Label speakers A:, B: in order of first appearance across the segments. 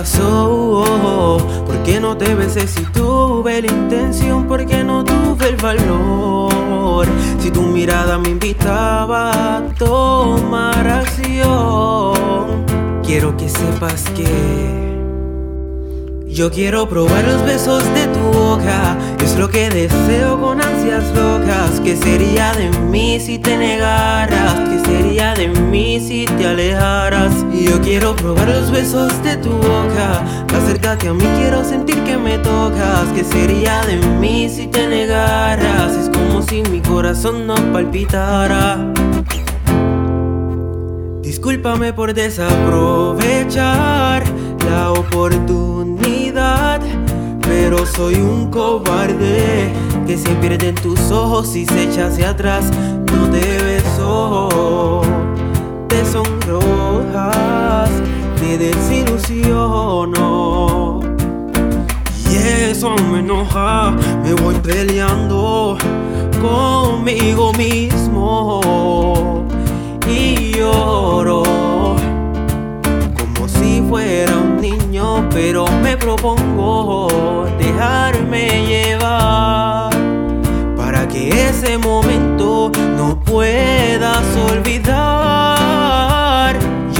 A: pasó? ¿Por qué no te besé si tuve la intención? ¿Por qué no tuve el valor? Si tu mirada me invitaba a tomar acción. Quiero que sepas que yo quiero probar los besos de tu boca, es lo que deseo con ansias locas. ¿Qué sería de mí si te negaras? ¿Qué sería de quiero probar los besos de tu boca, acércate a mí, quiero sentir que me tocas. ¿Qué sería de mí si te negaras? Es como si mi corazón no palpitara. Discúlpame por desaprovechar la oportunidad, pero soy un cobarde que se pierde en tus ojos y se echa hacia atrás. No te beso, te sonrojas, desilusiono. Y eso me enoja, me voy peleando conmigo mismo y lloro como si fuera un niño, pero me propongo dejarme llevar para que ese momento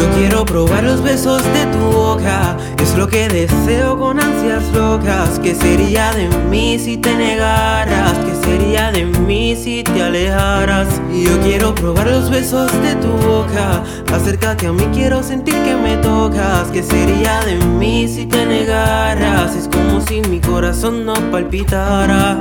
A: Yo quiero probar los besos de tu boca, es lo que deseo con ansias locas. ¿Qué sería de mí si te negaras? ¿Qué sería de mí si te alejaras? Yo quiero probar los besos de tu boca, acércate a mí, quiero sentir que me tocas. ¿Qué sería de mí si te negaras? Es como si mi corazón no palpitara.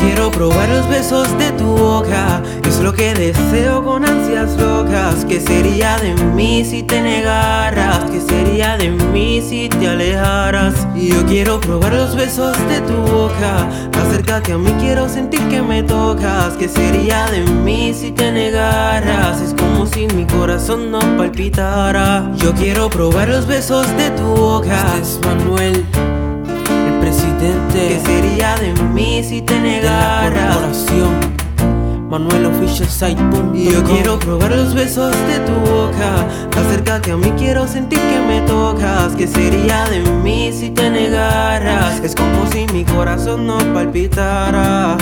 A: Quiero probar los besos de tu boca, es lo que deseo con ansias locas. ¿Qué sería de mí si te negaras? ¿Qué sería de mí si te alejaras? Yo quiero probar los besos de tu boca, acércate a mí, quiero sentir que me tocas. ¿Qué sería de mí si te negaras? Es como si mi corazón no palpitara. Yo quiero probar los besos de tu boca.
B: Este es Manuel, el presidente
A: ¿Qué sería de mí si te
B: corporación. Manuel Official Site.
A: Y yo quiero probar los besos de tu boca. Acércate a mí, quiero sentir que me tocas. ¿Qué sería de mí si te negaras? Es como si mi corazón no palpitara.